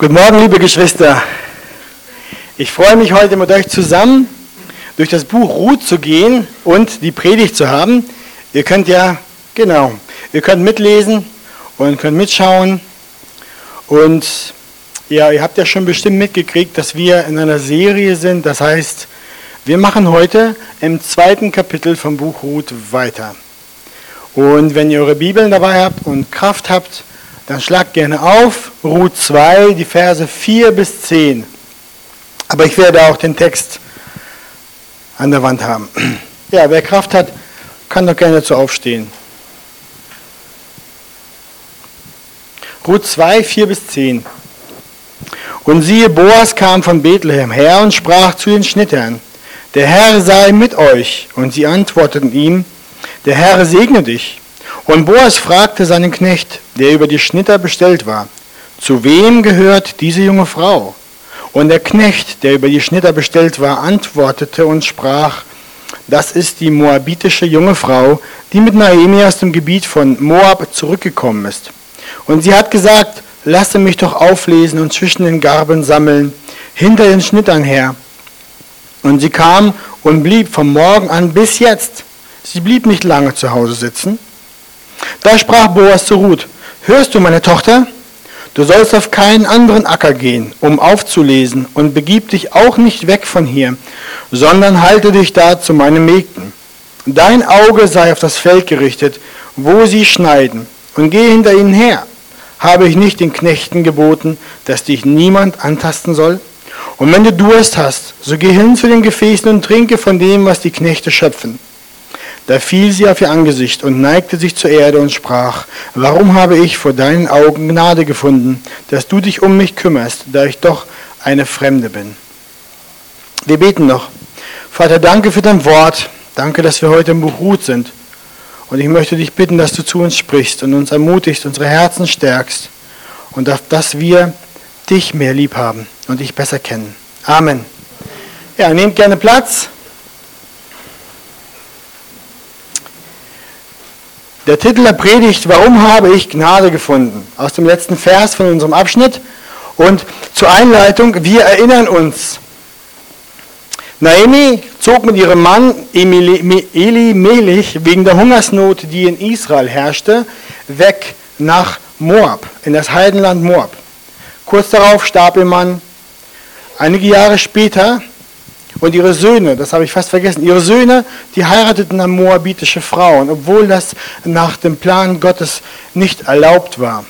Guten Morgen, liebe Geschwister. Ich freue mich heute mit euch zusammen durch das Buch Ruth zu gehen und die Predigt zu haben. Ihr könnt ja, genau, ihr könnt mitlesen und könnt mitschauen. Und ja, ihr habt ja schon bestimmt mitgekriegt, dass wir in einer Serie sind. Das heißt, wir machen heute im zweiten Kapitel vom Buch Ruth weiter. Und wenn ihr eure Bibeln dabei habt und Kraft habt, dann schlagt gerne auf Ruth 2, die Verse 4 bis 10. Aber ich werde auch den Text an der Wand haben. Ja, wer Kraft hat, kann doch gerne zu aufstehen. Ruth 2, 4 bis 10. Und siehe, Boas kam von Bethlehem her und sprach zu den Schnittern, der Herr sei mit euch. Und sie antworteten ihm, der Herr segne dich. Und Boas fragte seinen Knecht, der über die Schnitter bestellt war, zu wem gehört diese junge Frau? Und der Knecht, der über die Schnitter bestellt war, antwortete und sprach, das ist die moabitische junge Frau, die mit Naomi aus dem Gebiet von Moab zurückgekommen ist. Und sie hat gesagt, lasse mich doch auflesen und zwischen den Garben sammeln, hinter den Schnittern her. Und sie kam und blieb vom Morgen an bis jetzt. Sie blieb nicht lange zu Hause sitzen. Da sprach Boas zu Ruth, hörst du, meine Tochter? Du sollst auf keinen anderen Acker gehen, um aufzulesen, und begib dich auch nicht weg von hier, sondern halte dich da zu meinen Mägden. Dein Auge sei auf das Feld gerichtet, wo sie schneiden, und geh hinter ihnen her. Habe ich nicht den Knechten geboten, dass dich niemand antasten soll? Und wenn du Durst hast, so geh hin zu den Gefäßen und trinke von dem, was die Knechte schöpfen. Da fiel sie auf ihr Angesicht und neigte sich zur Erde und sprach, warum habe ich vor deinen Augen Gnade gefunden, dass du dich um mich kümmerst, da ich doch eine Fremde bin. Wir beten noch. Vater, danke für dein Wort. Danke, dass wir heute im Buch Ruth sind. Und ich möchte dich bitten, dass du zu uns sprichst und uns ermutigst, unsere Herzen stärkst und dass wir dich mehr lieb haben und dich besser kennen. Amen. Ja, nehmt gerne Platz. Der Titel der Predigt, warum habe ich Gnade gefunden? Aus dem letzten Vers von unserem Abschnitt. Und zur Einleitung, wir erinnern uns. Naomi zog mit ihrem Mann Eli Melich wegen der Hungersnot, die in Israel herrschte, weg nach Moab, in das Heidenland Moab. Kurz darauf starb ihr Mann. Einige Jahre später und ihre Söhne, das habe ich fast vergessen, ihre Söhne, die heirateten eine moabitische Frau, obwohl das nach dem Plan Gottes nicht erlaubt war.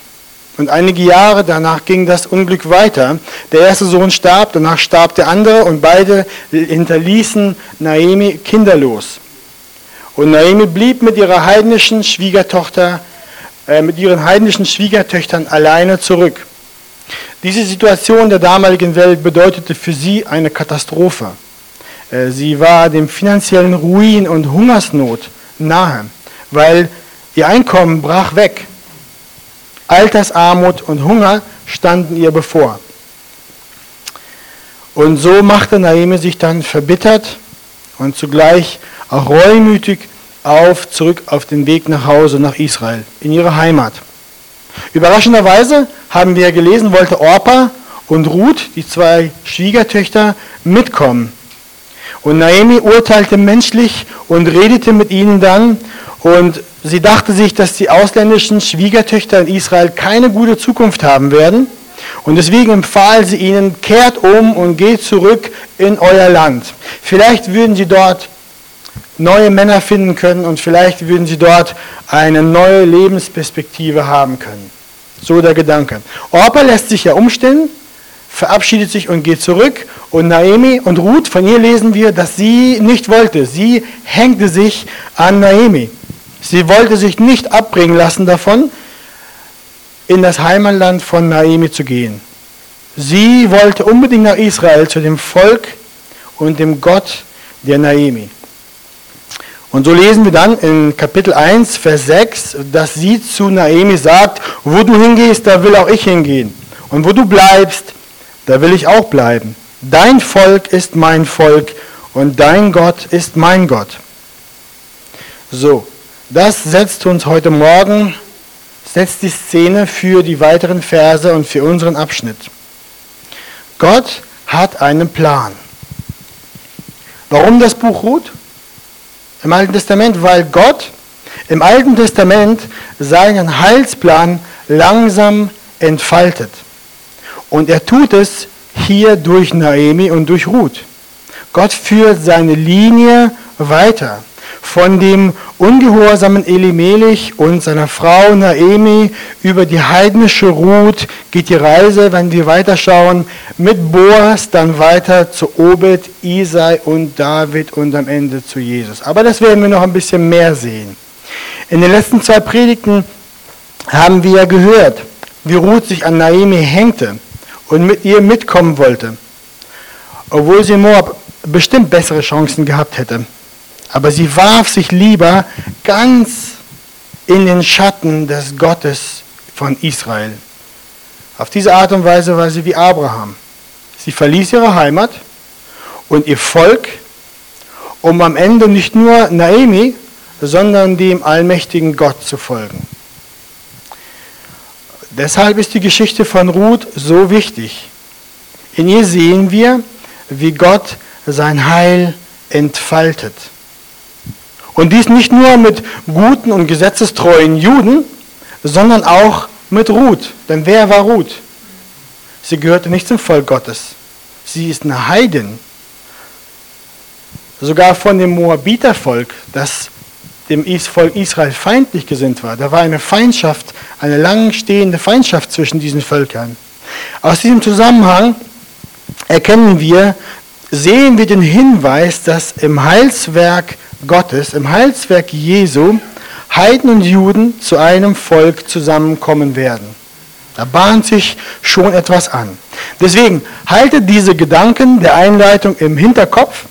Und einige Jahre danach ging das Unglück weiter. Der erste Sohn starb, danach starb der andere und beide hinterließen Naomi kinderlos. Und Naomi blieb mit ihrer heidnischen Schwiegertochter, äh, mit ihren heidnischen Schwiegertöchtern alleine zurück. Diese Situation der damaligen Welt bedeutete für sie eine Katastrophe. Äh, sie war dem finanziellen Ruin und Hungersnot nahe, weil ihr Einkommen brach weg. Altersarmut und Hunger standen ihr bevor. Und so machte Naomi sich dann verbittert und zugleich auch reumütig auf, zurück auf den Weg nach Hause, nach Israel, in ihre Heimat. Überraschenderweise haben wir gelesen, wollte Orpa und Ruth, die zwei Schwiegertöchter, mitkommen. Und Naomi urteilte menschlich und redete mit ihnen dann. Und sie dachte sich, dass die ausländischen Schwiegertöchter in Israel keine gute Zukunft haben werden. Und deswegen empfahl sie ihnen, kehrt um und geht zurück in euer Land. Vielleicht würden sie dort neue Männer finden können und vielleicht würden sie dort eine neue Lebensperspektive haben können. So der Gedanke. Orpa lässt sich ja umstellen, verabschiedet sich und geht zurück. Und Naomi und Ruth, von ihr lesen wir, dass sie nicht wollte. Sie hängte sich an Naomi. Sie wollte sich nicht abbringen lassen davon, in das Heimatland von Naomi zu gehen. Sie wollte unbedingt nach Israel zu dem Volk und dem Gott der Naomi. Und so lesen wir dann in Kapitel 1, Vers 6, dass sie zu Naomi sagt, wo du hingehst, da will auch ich hingehen. Und wo du bleibst, da will ich auch bleiben. Dein Volk ist mein Volk und dein Gott ist mein Gott. So, das setzt uns heute Morgen, setzt die Szene für die weiteren Verse und für unseren Abschnitt. Gott hat einen Plan. Warum das Buch Ruth? Im Alten Testament, weil Gott im Alten Testament seinen Heilsplan langsam entfaltet. Und er tut es hier durch Naomi und durch Ruth. Gott führt seine Linie weiter. Von dem ungehorsamen Elimelech und seiner Frau Naomi über die heidnische Ruth geht die Reise, wenn wir weiterschauen, mit Boas dann weiter zu Obed, Isai und David und am Ende zu Jesus. Aber das werden wir noch ein bisschen mehr sehen. In den letzten zwei Predigten haben wir gehört, wie Ruth sich an Naomi hängte und mit ihr mitkommen wollte, obwohl sie Moab bestimmt bessere Chancen gehabt hätte. Aber sie warf sich lieber ganz in den Schatten des Gottes von Israel. Auf diese Art und Weise war sie wie Abraham. Sie verließ ihre Heimat und ihr Volk, um am Ende nicht nur Naomi, sondern dem allmächtigen Gott zu folgen. Deshalb ist die Geschichte von Ruth so wichtig. In ihr sehen wir, wie Gott sein Heil entfaltet. Und dies nicht nur mit guten und gesetzestreuen Juden, sondern auch mit Ruth. Denn wer war Ruth? Sie gehörte nicht zum Volk Gottes. Sie ist eine Heidin. Sogar von dem Moabitervolk, das dem Volk Israel feindlich gesinnt war. Da war eine Feindschaft, eine langstehende Feindschaft zwischen diesen Völkern. Aus diesem Zusammenhang erkennen wir, sehen wir den Hinweis, dass im Heilswerk Gottes, im Heilswerk Jesu, Heiden und Juden zu einem Volk zusammenkommen werden. Da bahnt sich schon etwas an. Deswegen haltet diese Gedanken der Einleitung im Hinterkopf,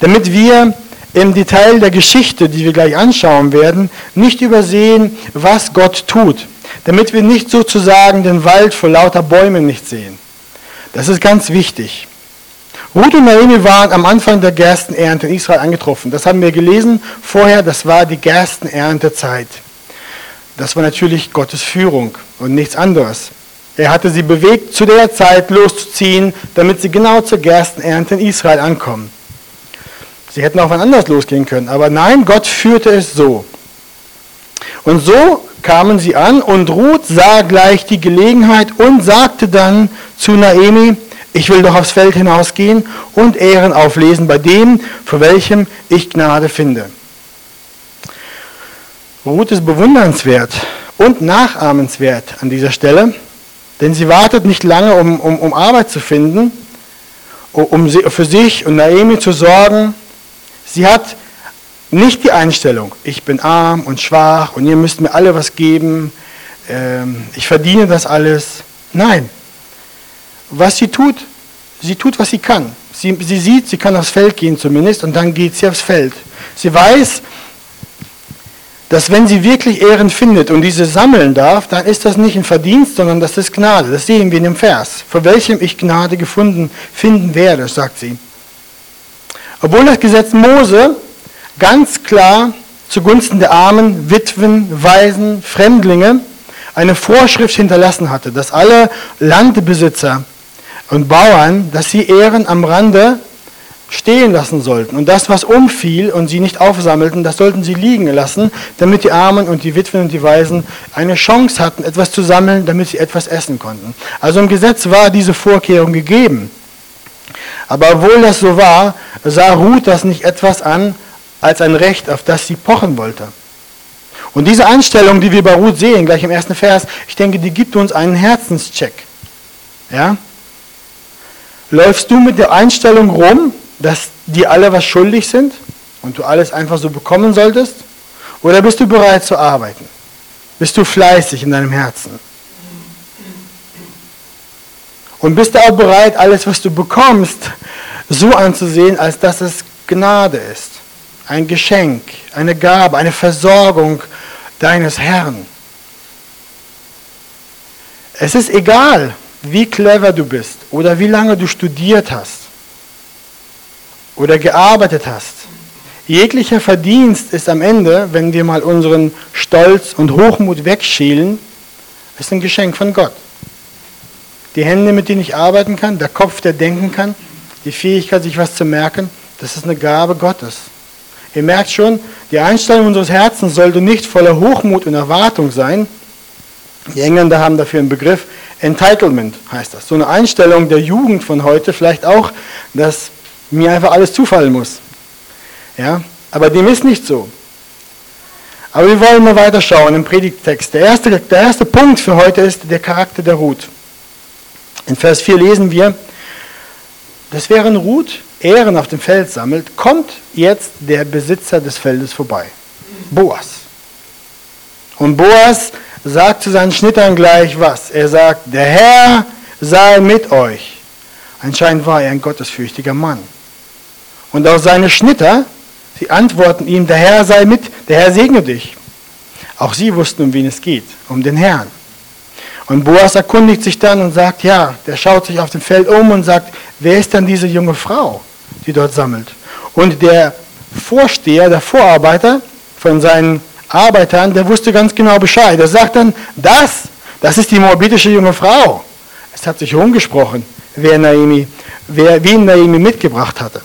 damit wir im Detail der Geschichte, die wir gleich anschauen werden, nicht übersehen, was Gott tut, damit wir nicht sozusagen den Wald vor lauter Bäumen nicht sehen. Das ist ganz wichtig. Ruth und Naomi waren am Anfang der Gerstenernte in Israel angetroffen. Das haben wir gelesen vorher, das war die Gerstenerntezeit. Das war natürlich Gottes Führung und nichts anderes. Er hatte sie bewegt, zu der Zeit loszuziehen, damit sie genau zur Gerstenernte in Israel ankommen. Sie hätten auch wann anders losgehen können, aber nein, Gott führte es so. Und so kamen sie an und Ruth sah gleich die Gelegenheit und sagte dann zu Naomi, ich will doch aufs Feld hinausgehen und Ehren auflesen bei dem, für welchem ich Gnade finde. Ruth ist bewundernswert und nachahmenswert an dieser Stelle, denn sie wartet nicht lange, um, um, um Arbeit zu finden, um für sich und Naomi zu sorgen. Sie hat nicht die Einstellung, ich bin arm und schwach und ihr müsst mir alle was geben, ähm, ich verdiene das alles. Nein, was sie tut, sie tut, was sie kann. Sie, sie sieht, sie kann aufs Feld gehen zumindest und dann geht sie aufs Feld. Sie weiß, dass wenn sie wirklich Ehren findet und diese sammeln darf, dann ist das nicht ein Verdienst, sondern das ist Gnade. Das sehen wir in dem Vers. Vor welchem ich Gnade gefunden finden werde, sagt sie. Obwohl das Gesetz Mose ganz klar zugunsten der Armen, Witwen, Waisen, Fremdlinge eine Vorschrift hinterlassen hatte, dass alle Landbesitzer und Bauern, dass sie Ehren am Rande stehen lassen sollten. Und das, was umfiel und sie nicht aufsammelten, das sollten sie liegen lassen, damit die Armen und die Witwen und die Waisen eine Chance hatten, etwas zu sammeln, damit sie etwas essen konnten. Also im Gesetz war diese Vorkehrung gegeben. Aber obwohl das so war, sah Ruth das nicht etwas an als ein Recht, auf das sie pochen wollte. Und diese Einstellung, die wir bei Ruth sehen, gleich im ersten Vers, ich denke, die gibt uns einen Herzenscheck. Ja? Läufst du mit der Einstellung rum, dass die alle was schuldig sind und du alles einfach so bekommen solltest? Oder bist du bereit zu arbeiten? Bist du fleißig in deinem Herzen? Und bist du auch bereit, alles, was du bekommst, so anzusehen, als dass es Gnade ist? Ein Geschenk, eine Gabe, eine Versorgung deines Herrn. Es ist egal, wie clever du bist oder wie lange du studiert hast oder gearbeitet hast. Jeglicher Verdienst ist am Ende, wenn wir mal unseren Stolz und Hochmut wegschälen, ist ein Geschenk von Gott. Die Hände, mit denen ich arbeiten kann, der Kopf, der denken kann, die Fähigkeit, sich was zu merken, das ist eine Gabe Gottes. Ihr merkt schon, die Einstellung unseres Herzens sollte nicht voller Hochmut und Erwartung sein. Die Engländer haben dafür einen Begriff, Entitlement heißt das. So eine Einstellung der Jugend von heute vielleicht auch, dass mir einfach alles zufallen muss. Ja, aber dem ist nicht so. Aber wir wollen mal weiterschauen im Predigttext. Der erste, der erste Punkt für heute ist der Charakter der Ruth. In Vers 4 lesen wir, dass während Ruth Ehren auf dem Feld sammelt, kommt jetzt der Besitzer des Feldes vorbei. Boas. Und Boas sagt zu seinen Schnittern gleich was. Er sagt, der Herr sei mit euch. Anscheinend war er ein gottesfürchtiger Mann. Und auch seine Schnitter Sie antworten ihm, der Herr sei mit, der Herr segne dich. Auch sie wussten, um wen es geht, um den Herrn. Und Boas erkundigt sich dann und sagt, ja, der schaut sich auf dem Feld um und sagt, wer ist denn diese junge Frau, die dort sammelt? Und der Vorsteher, der Vorarbeiter von seinen Arbeitern, der wusste ganz genau Bescheid. Er sagt dann, das, das ist die morbitische junge Frau. Es hat sich rumgesprochen, wer Naomi, wer, wen Naomi mitgebracht hatte.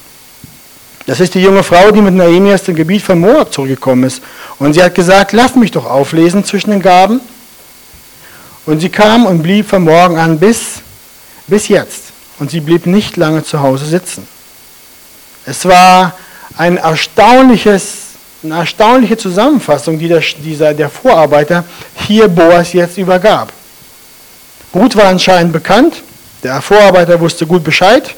Das ist die junge Frau, die mit Naomi aus dem Gebiet von Moab zurückgekommen ist. Und sie hat gesagt, lass mich doch auflesen zwischen den Gaben. Und sie kam und blieb von morgen an bis, bis jetzt. Und sie blieb nicht lange zu Hause sitzen. Es war ein erstaunliches, eine erstaunliche Zusammenfassung, die der, dieser, der Vorarbeiter hier Boas jetzt übergab. Ruth war anscheinend bekannt, der Vorarbeiter wusste gut Bescheid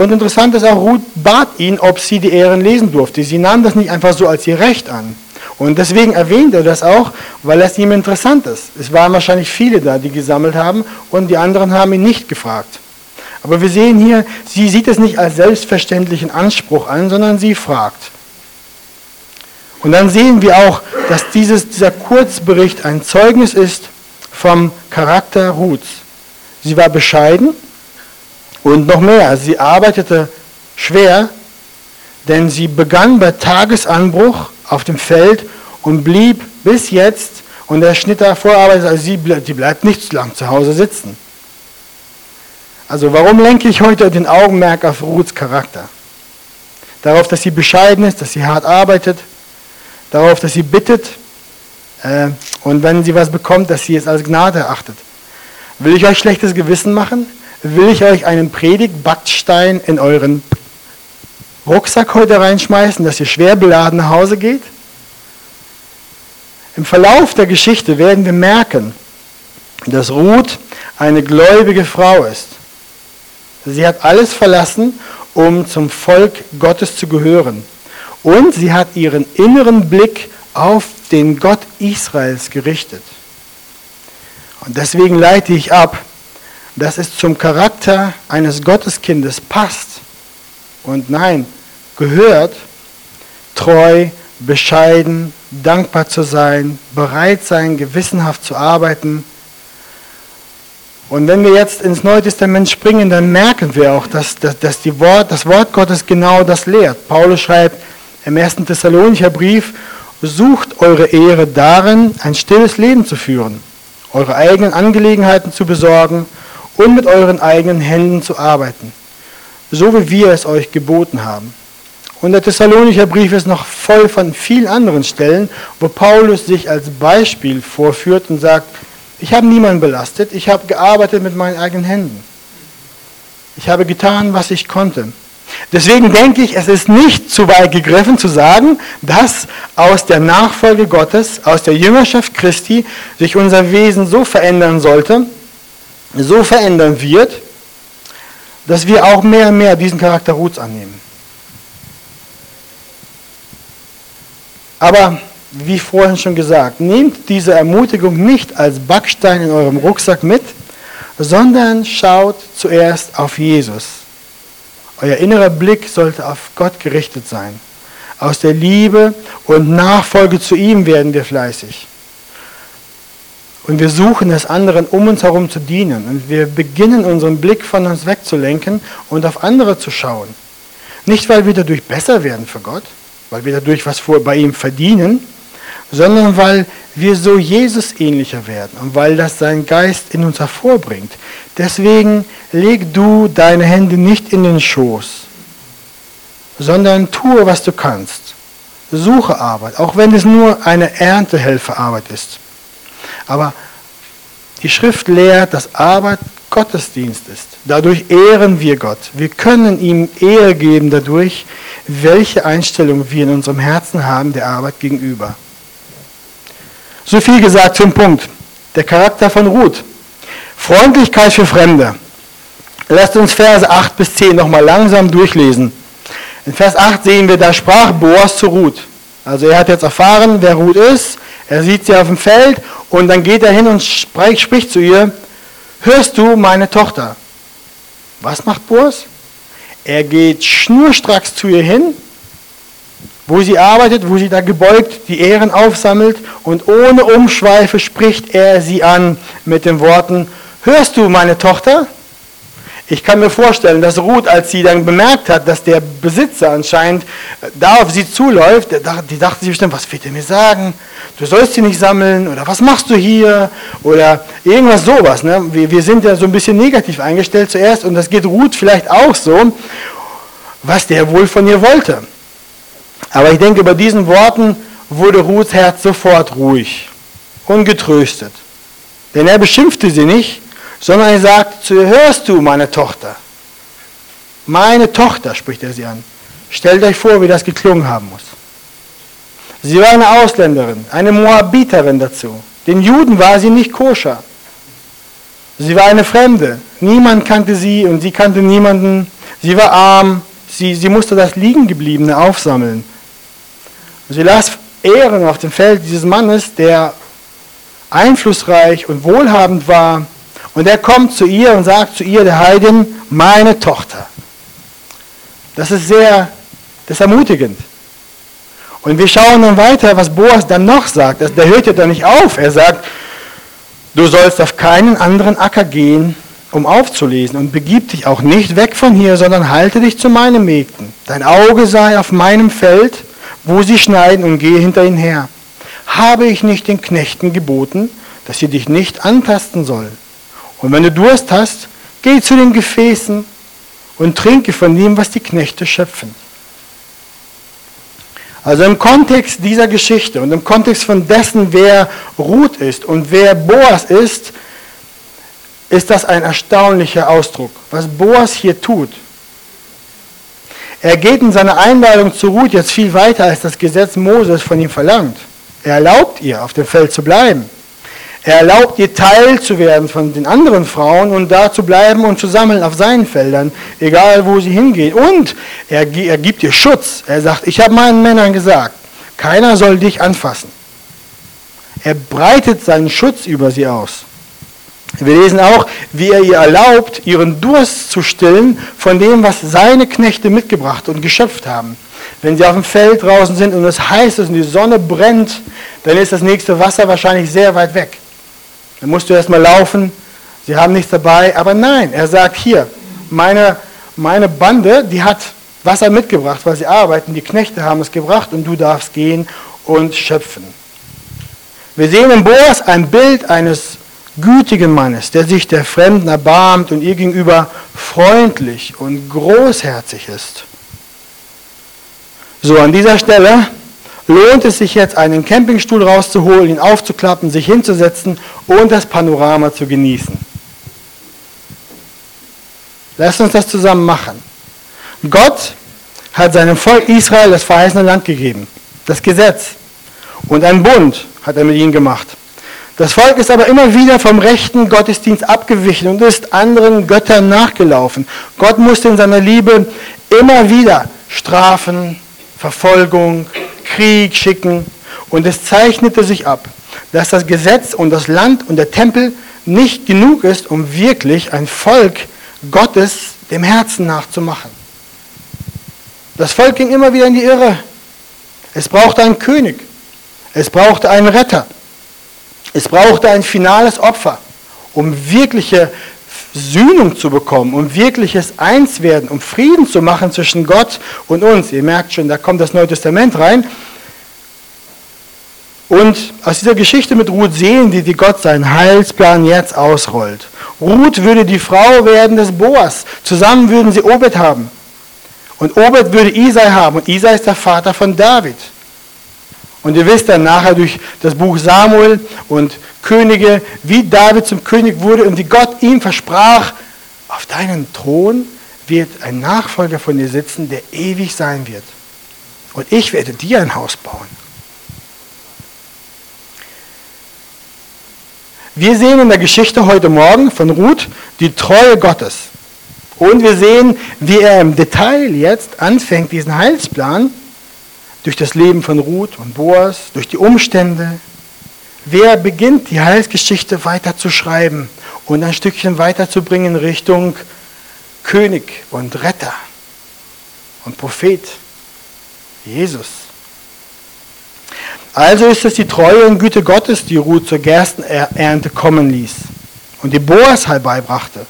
und interessant ist auch, Ruth bat ihn, ob sie die Ehren lesen durfte. Sie nahm das nicht einfach so als ihr Recht an. Und deswegen erwähnt er das auch, weil es ihm interessant ist. Es waren wahrscheinlich viele da, die gesammelt haben und die anderen haben ihn nicht gefragt. Aber wir sehen hier, sie sieht es nicht als selbstverständlichen Anspruch an, sondern sie fragt. Und dann sehen wir auch, dass dieses, dieser Kurzbericht ein Zeugnis ist vom Charakter Ruths. Sie war bescheiden, und noch mehr, sie arbeitete schwer, denn sie begann bei Tagesanbruch auf dem Feld und blieb bis jetzt, und der Schnitter vorarbeitet, also sie bleibt, die bleibt nicht zu lang zu Hause sitzen. Also warum lenke ich heute den Augenmerk auf Ruths Charakter? Darauf, dass sie bescheiden ist, dass sie hart arbeitet, darauf, dass sie bittet äh, und wenn sie was bekommt, dass sie es als Gnade erachtet. Will ich euch schlechtes Gewissen machen? will ich euch einen Predigtbackstein in euren Rucksack heute reinschmeißen, dass ihr schwer beladen nach Hause geht? Im Verlauf der Geschichte werden wir merken, dass Ruth eine gläubige Frau ist. Sie hat alles verlassen, um zum Volk Gottes zu gehören. Und sie hat ihren inneren Blick auf den Gott Israels gerichtet. Und deswegen leite ich ab, dass es zum Charakter eines Gotteskindes passt und nein, gehört, treu, bescheiden, dankbar zu sein, bereit sein, gewissenhaft zu arbeiten. Und wenn wir jetzt ins Neue Testament springen, dann merken wir auch, dass, dass, dass die Wort, das Wort Gottes genau das lehrt. Paulus schreibt im ersten Thessalonicher Brief, sucht eure Ehre darin, ein stilles Leben zu führen, eure eigenen Angelegenheiten zu besorgen und mit euren eigenen Händen zu arbeiten, so wie wir es euch geboten haben. Und der Thessalonicher Brief ist noch voll von vielen anderen Stellen, wo Paulus sich als Beispiel vorführt und sagt, ich habe niemanden belastet, ich habe gearbeitet mit meinen eigenen Händen. Ich habe getan, was ich konnte. Deswegen denke ich, es ist nicht zu weit gegriffen zu sagen, dass aus der Nachfolge Gottes, aus der Jüngerschaft Christi sich unser Wesen so verändern sollte, so verändern wird, dass wir auch mehr und mehr diesen Charakter Ruths annehmen. Aber wie vorhin schon gesagt, nehmt diese Ermutigung nicht als Backstein in eurem Rucksack mit, sondern schaut zuerst auf Jesus. Euer innerer Blick sollte auf Gott gerichtet sein. Aus der Liebe und Nachfolge zu ihm werden wir fleißig. Und wir suchen es anderen, um uns herum zu dienen. Und wir beginnen unseren Blick von uns wegzulenken und auf andere zu schauen. Nicht, weil wir dadurch besser werden für Gott, weil wir dadurch was bei ihm verdienen, sondern weil wir so Jesus ähnlicher werden und weil das sein Geist in uns hervorbringt. Deswegen leg du deine Hände nicht in den Schoß, sondern tue, was du kannst. Suche Arbeit, auch wenn es nur eine Erntehelferarbeit ist. Aber die Schrift lehrt, dass Arbeit Gottesdienst ist. Dadurch ehren wir Gott. Wir können ihm Ehre geben dadurch, welche Einstellung wir in unserem Herzen haben der Arbeit gegenüber. So viel gesagt zum Punkt. Der Charakter von Ruth. Freundlichkeit für Fremde. Lasst uns Verse 8 bis 10 nochmal langsam durchlesen. In Vers 8 sehen wir, da sprach Boas zu Ruth. Also er hat jetzt erfahren, wer Ruth ist. Er sieht sie auf dem Feld und dann geht er hin und spricht zu ihr, hörst du meine Tochter? Was macht Boas? Er geht schnurstracks zu ihr hin wo sie arbeitet, wo sie da gebeugt die Ehren aufsammelt und ohne Umschweife spricht er sie an mit den Worten, hörst du meine Tochter? Ich kann mir vorstellen, dass Ruth, als sie dann bemerkt hat, dass der Besitzer anscheinend da auf sie zuläuft, die dachte sich bestimmt, was wird er mir sagen? Du sollst sie nicht sammeln oder was machst du hier? Oder irgendwas sowas. Ne? Wir, wir sind ja so ein bisschen negativ eingestellt zuerst und das geht Ruth vielleicht auch so, was der wohl von ihr wollte. Aber ich denke, bei diesen Worten wurde Ruths Herz sofort ruhig und getröstet. Denn er beschimpfte sie nicht, sondern er sagte zu hörst du, meine Tochter? Meine Tochter, spricht er sie an. Stellt euch vor, wie das geklungen haben muss. Sie war eine Ausländerin, eine Moabiterin dazu. Den Juden war sie nicht koscher. Sie war eine Fremde. Niemand kannte sie und sie kannte niemanden. Sie war arm. Sie, sie musste das Liegengebliebene aufsammeln. Und sie las Ehren auf dem Feld dieses Mannes, der einflussreich und wohlhabend war. Und er kommt zu ihr und sagt zu ihr, der Heidin, meine Tochter. Das ist sehr, das ist ermutigend. Und wir schauen dann weiter, was Boas dann noch sagt. Der hört ja dann nicht auf. Er sagt, du sollst auf keinen anderen Acker gehen, um aufzulesen und begib dich auch nicht weg von hier, sondern halte dich zu meinen Mägden. Dein Auge sei auf meinem Feld wo sie schneiden und gehe hinter ihnen her. Habe ich nicht den Knechten geboten, dass sie dich nicht antasten sollen? Und wenn du Durst hast, geh zu den Gefäßen und trinke von dem, was die Knechte schöpfen. Also im Kontext dieser Geschichte und im Kontext von dessen, wer Ruth ist und wer Boas ist, ist das ein erstaunlicher Ausdruck. Was Boas hier tut, er geht in seiner Einladung zu Ruth jetzt viel weiter, als das Gesetz Moses von ihm verlangt. Er erlaubt ihr, auf dem Feld zu bleiben. Er erlaubt ihr, Teil zu werden von den anderen Frauen und da zu bleiben und zu sammeln auf seinen Feldern, egal wo sie hingeht. Und er, er gibt ihr Schutz. Er sagt, ich habe meinen Männern gesagt, keiner soll dich anfassen. Er breitet seinen Schutz über sie aus. Wir lesen auch, wie er ihr erlaubt, ihren Durst zu stillen von dem, was seine Knechte mitgebracht und geschöpft haben. Wenn sie auf dem Feld draußen sind und es heiß ist und die Sonne brennt, dann ist das nächste Wasser wahrscheinlich sehr weit weg. Dann musst du erstmal laufen, sie haben nichts dabei. Aber nein, er sagt hier, meine, meine Bande, die hat Wasser mitgebracht, weil sie arbeiten, die Knechte haben es gebracht und du darfst gehen und schöpfen. Wir sehen in Boas ein Bild eines gütigen Mannes, der sich der Fremden erbarmt und ihr gegenüber freundlich und großherzig ist. So, an dieser Stelle lohnt es sich jetzt, einen Campingstuhl rauszuholen, ihn aufzuklappen, sich hinzusetzen und das Panorama zu genießen. Lasst uns das zusammen machen. Gott hat seinem Volk Israel das verheißene Land gegeben, das Gesetz. Und einen Bund hat er mit ihnen gemacht. Das Volk ist aber immer wieder vom rechten Gottesdienst abgewichen und ist anderen Göttern nachgelaufen. Gott musste in seiner Liebe immer wieder Strafen, Verfolgung, Krieg schicken. Und es zeichnete sich ab, dass das Gesetz und das Land und der Tempel nicht genug ist, um wirklich ein Volk Gottes dem Herzen nachzumachen. Das Volk ging immer wieder in die Irre. Es brauchte einen König. Es brauchte einen Retter. Es brauchte ein finales Opfer, um wirkliche Sühnung zu bekommen, um wirkliches Einswerden, um Frieden zu machen zwischen Gott und uns. Ihr merkt schon, da kommt das Neue Testament rein. Und aus dieser Geschichte mit Ruth sehen wir, wie Gott seinen Heilsplan jetzt ausrollt. Ruth würde die Frau werden des Boas. Zusammen würden sie Obed haben. Und Obed würde Isai haben. Und Isai ist der Vater von David. Und ihr wisst dann nachher durch das Buch Samuel und Könige, wie David zum König wurde und wie Gott ihm versprach, auf deinen Thron wird ein Nachfolger von dir sitzen, der ewig sein wird. Und ich werde dir ein Haus bauen. Wir sehen in der Geschichte heute Morgen von Ruth die Treue Gottes. Und wir sehen, wie er im Detail jetzt anfängt, diesen Heilsplan durch das Leben von Ruth und Boas, durch die Umstände. Wer beginnt die Heilsgeschichte weiter zu schreiben und ein Stückchen weiterzubringen Richtung König und Retter und Prophet, Jesus. Also ist es die Treue und Güte Gottes, die Ruth zur Gerstenernte kommen ließ und die Boas herbeibrachte.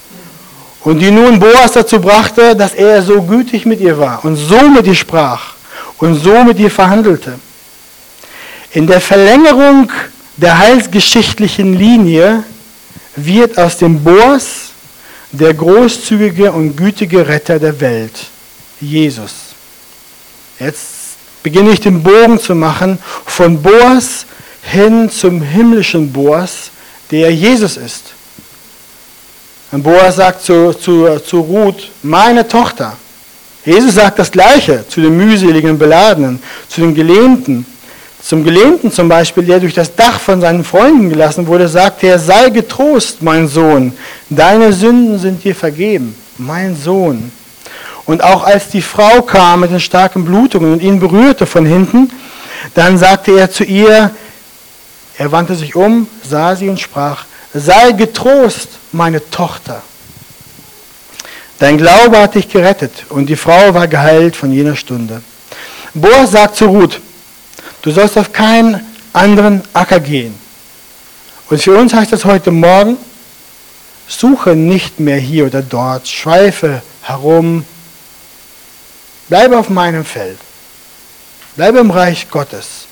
Und die nun Boas dazu brachte, dass er so gütig mit ihr war und so mit ihr sprach und so mit ihr verhandelte. In der Verlängerung der heilsgeschichtlichen Linie wird aus dem Boas der großzügige und gütige Retter der Welt, Jesus. Jetzt beginne ich den Bogen zu machen von Boas hin zum himmlischen Boas, der Jesus ist. Und Boas sagt zu, zu, zu Ruth, meine Tochter. Jesus sagt das Gleiche zu den mühseligen Beladenen, zu den Gelähmten. Zum Gelähmten zum Beispiel, der durch das Dach von seinen Freunden gelassen wurde, sagt er, sei getrost, mein Sohn, deine Sünden sind dir vergeben, mein Sohn. Und auch als die Frau kam mit den starken Blutungen und ihn berührte von hinten, dann sagte er zu ihr, er wandte sich um, sah sie und sprach, sei getrost, meine Tochter. Dein Glaube hat dich gerettet und die Frau war geheilt von jener Stunde. Boas sagt zu Ruth, du sollst auf keinen anderen Acker gehen. Und für uns heißt das heute Morgen, suche nicht mehr hier oder dort, schweife herum, Bleibe auf meinem Feld. Bleibe im Reich Gottes.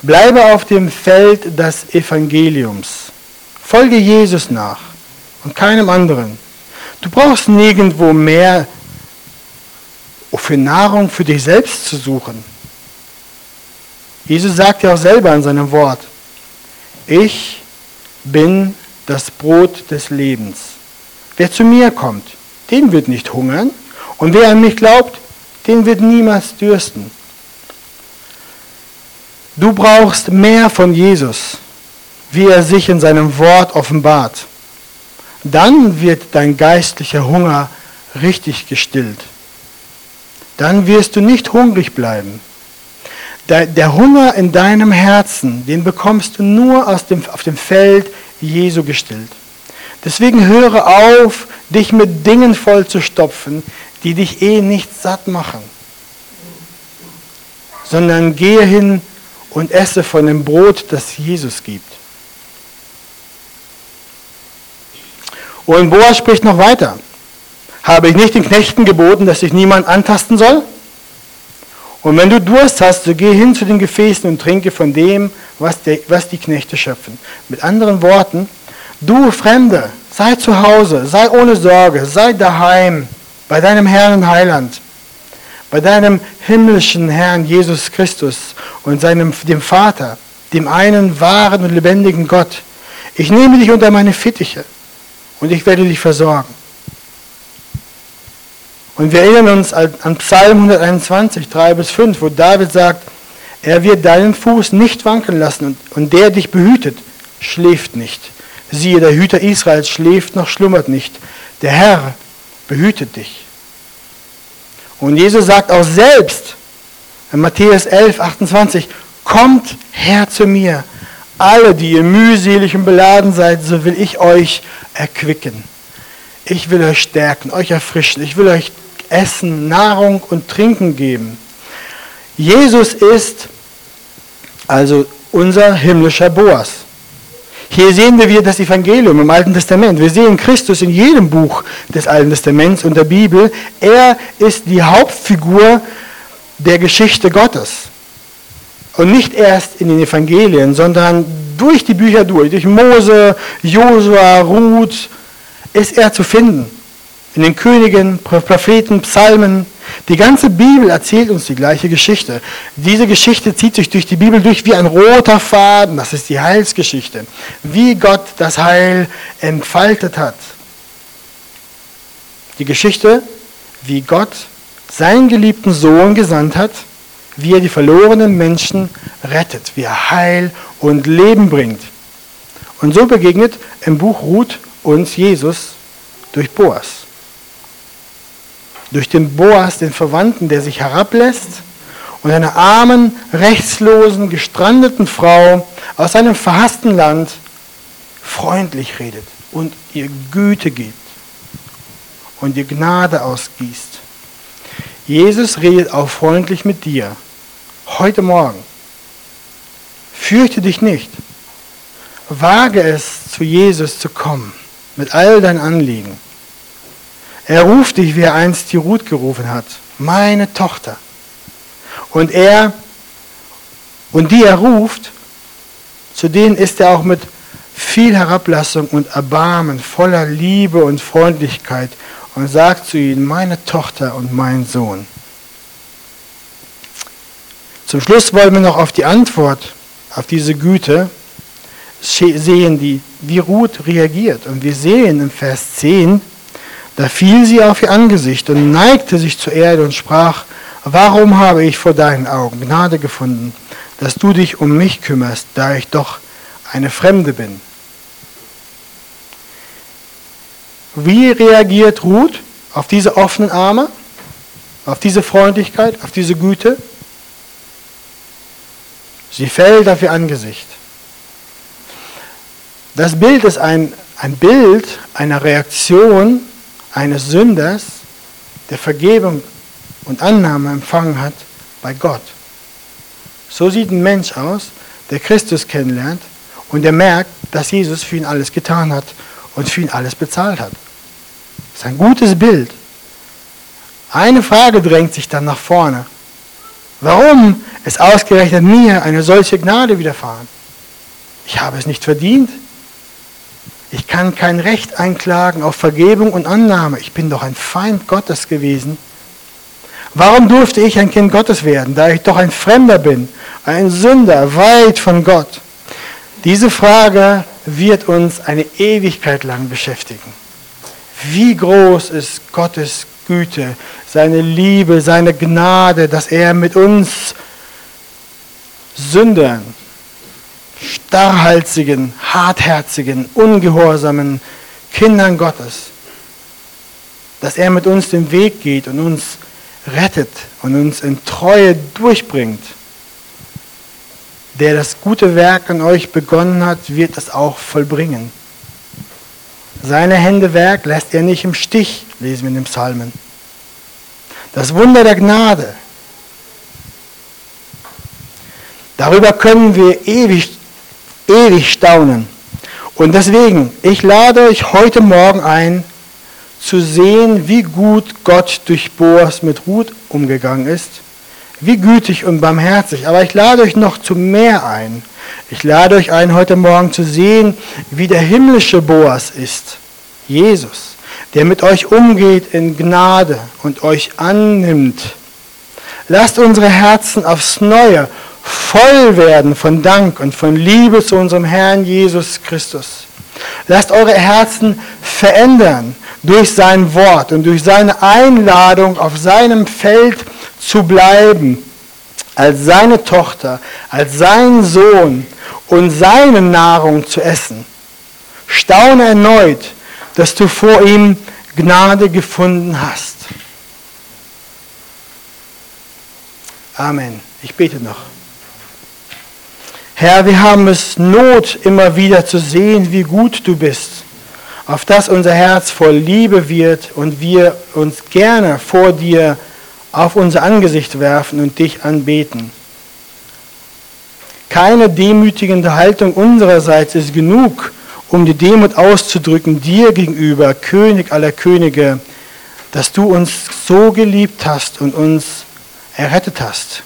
Bleibe auf dem Feld des Evangeliums. Folge Jesus nach und keinem anderen. Du brauchst nirgendwo mehr für Nahrung für dich selbst zu suchen. Jesus sagt ja auch selber in seinem Wort, ich bin das Brot des Lebens. Wer zu mir kommt, den wird nicht hungern und wer an mich glaubt, den wird niemals dürsten. Du brauchst mehr von Jesus, wie er sich in seinem Wort offenbart. Dann wird dein geistlicher Hunger richtig gestillt. Dann wirst du nicht hungrig bleiben. Der, Hunger in deinem Herzen, den bekommst du nur aus dem, auf dem Feld Jesu gestillt. Deswegen höre auf, dich mit Dingen vollzustopfen, die dich eh nicht satt machen, sondern gehe hin und esse von dem Brot, das Jesus gibt. Und Boas spricht noch weiter. Habe ich nicht den Knechten geboten, dass sich niemand antasten soll? Und wenn du Durst hast, so geh hin zu den Gefäßen und trinke von dem, was, der, was die Knechte schöpfen. Mit anderen Worten, du Fremde, sei zu Hause, sei ohne Sorge, sei daheim bei deinem Herrn und Heiland, bei deinem himmlischen Herrn Jesus Christus und seinem, dem Vater, dem einen wahren und lebendigen Gott. Ich nehme dich unter meine Fittiche und ich werde dich versorgen. Und wir erinnern uns an Psalm 121, 3 bis 5, wo David sagt, er wird deinen Fuß nicht wanken lassen und, der dich behütet, schläft nicht. Siehe, der Hüter Israels schläft noch schlummert nicht. Der Herr behütet dich. Und Jesus sagt auch selbst in Matthäus 11, 28, kommt her zu mir, alle, die ihr mühselig und beladen seid, so will ich euch erquicken. Ich will euch stärken, euch erfrischen. Ich will euch Essen, Nahrung und Trinken geben. Jesus ist also unser himmlischer Boas. Hier sehen wir das Evangelium im Alten Testament. Wir sehen Christus in jedem Buch des Alten Testaments und der Bibel. Er ist die Hauptfigur der Geschichte Gottes. Und nicht erst in den Evangelien, sondern durch die Bücher durch, durch Mose, Josua, Ruth, ist er zu finden. In den Königen, Propheten, Psalmen. Die ganze Bibel erzählt uns die gleiche Geschichte. Diese Geschichte zieht sich durch die Bibel durch wie ein roter Faden. Das ist die Heilsgeschichte. Wie Gott das Heil entfaltet hat. Die Geschichte, wie Gott seinen geliebten Sohn gesandt hat, wie er die verlorenen Menschen rettet, wie er Heil und Leben bringt. Und so begegnet im Buch Ruth uns Jesus durch Boas. Durch den Boas, den Verwandten, der sich herablässt und einer armen, rechtslosen, gestrandeten Frau aus einem verhassten Land freundlich redet und ihr Güte gibt und ihr Gnade ausgießt. Jesus redet auch freundlich mit dir. Heute Morgen. Fürchte dich nicht. Wage es, zu Jesus zu kommen mit all deinen Anliegen. Er ruft dich, wie er einst die Ruth gerufen hat. Meine Tochter. Und er, und die er ruft, zu denen ist er auch mit viel Herablassung und Erbarmen, voller Liebe und Freundlichkeit und sagt zu ihnen, meine Tochter und mein Sohn. Zum Schluss wollen wir noch auf die Antwort auf diese Güte sehen, die, wie Ruth reagiert. Und wir sehen im Vers 10, da fiel sie auf ihr Angesicht und neigte sich zur Erde und sprach, warum habe ich vor deinen Augen Gnade gefunden, dass du dich um mich kümmerst, da ich doch eine Fremde bin. Wie reagiert Ruth auf diese offenen Arme, auf diese Freundlichkeit, auf diese Güte? Sie fällt auf ihr Angesicht. Das Bild ist ein, ein Bild einer Reaktion eines Sünders, der Vergebung und Annahme empfangen hat bei Gott. So sieht ein Mensch aus, der Christus kennenlernt und der merkt, dass Jesus für ihn alles getan hat und für ihn alles bezahlt hat. Das ist ein gutes Bild. Eine Frage drängt sich dann nach vorne. Warum ist ausgerechnet mir eine solche Gnade widerfahren? Ich habe es nicht verdient. Ich kann kein Recht einklagen auf Vergebung und Annahme. Ich bin doch ein Feind Gottes gewesen. Warum durfte ich ein Kind Gottes werden, da ich doch ein Fremder bin, ein Sünder, weit von Gott? Diese Frage wird uns eine Ewigkeit lang beschäftigen. Wie groß ist Gottes Güte, seine Liebe, seine Gnade, dass er mit uns Sündern, starrhalsigen, hartherzigen, ungehorsamen Kindern Gottes, dass er mit uns den Weg geht und uns rettet und uns in Treue durchbringt. Der das gute Werk an euch begonnen hat, wird es auch vollbringen. Seine Hände Werk lässt er nicht im Stich, lesen wir in den Psalmen. Das Wunder der Gnade. Darüber können wir ewig, ewig staunen. Und deswegen, ich lade euch heute Morgen ein, zu sehen, wie gut Gott durch Boas mit Ruth umgegangen ist, wie gütig und barmherzig. Aber ich lade euch noch zu mehr ein. Ich lade euch ein, heute Morgen zu sehen, wie der himmlische Boas ist, Jesus der mit euch umgeht in Gnade und euch annimmt. Lasst unsere Herzen aufs Neue voll werden von Dank und von Liebe zu unserem Herrn Jesus Christus. Lasst eure Herzen verändern durch sein Wort und durch seine Einladung auf seinem Feld zu bleiben, als seine Tochter, als sein Sohn und seine Nahrung zu essen. Staune erneut, dass du vor ihm Gnade gefunden hast. Amen. Ich bete noch. Herr, wir haben es Not, immer wieder zu sehen, wie gut du bist, auf dass unser Herz voll Liebe wird und wir uns gerne vor dir auf unser Angesicht werfen und dich anbeten. Keine demütigende Haltung unsererseits ist genug, um die Demut auszudrücken dir gegenüber, König aller Könige, dass du uns so geliebt hast und uns errettet hast.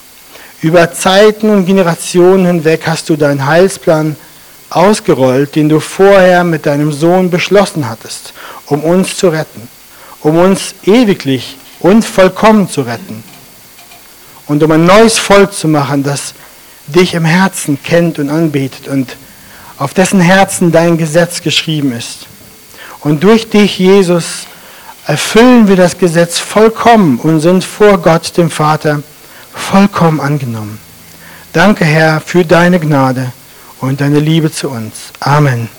Über Zeiten und Generationen hinweg hast du deinen Heilsplan ausgerollt, den du vorher mit deinem Sohn beschlossen hattest, um uns zu retten, um uns ewiglich und vollkommen zu retten und um ein neues Volk zu machen, das dich im Herzen kennt und anbetet und auf dessen Herzen dein Gesetz geschrieben ist. Und durch dich, Jesus, erfüllen wir das Gesetz vollkommen und sind vor Gott, dem Vater, vollkommen angenommen. Danke, Herr, für deine Gnade und deine Liebe zu uns. Amen.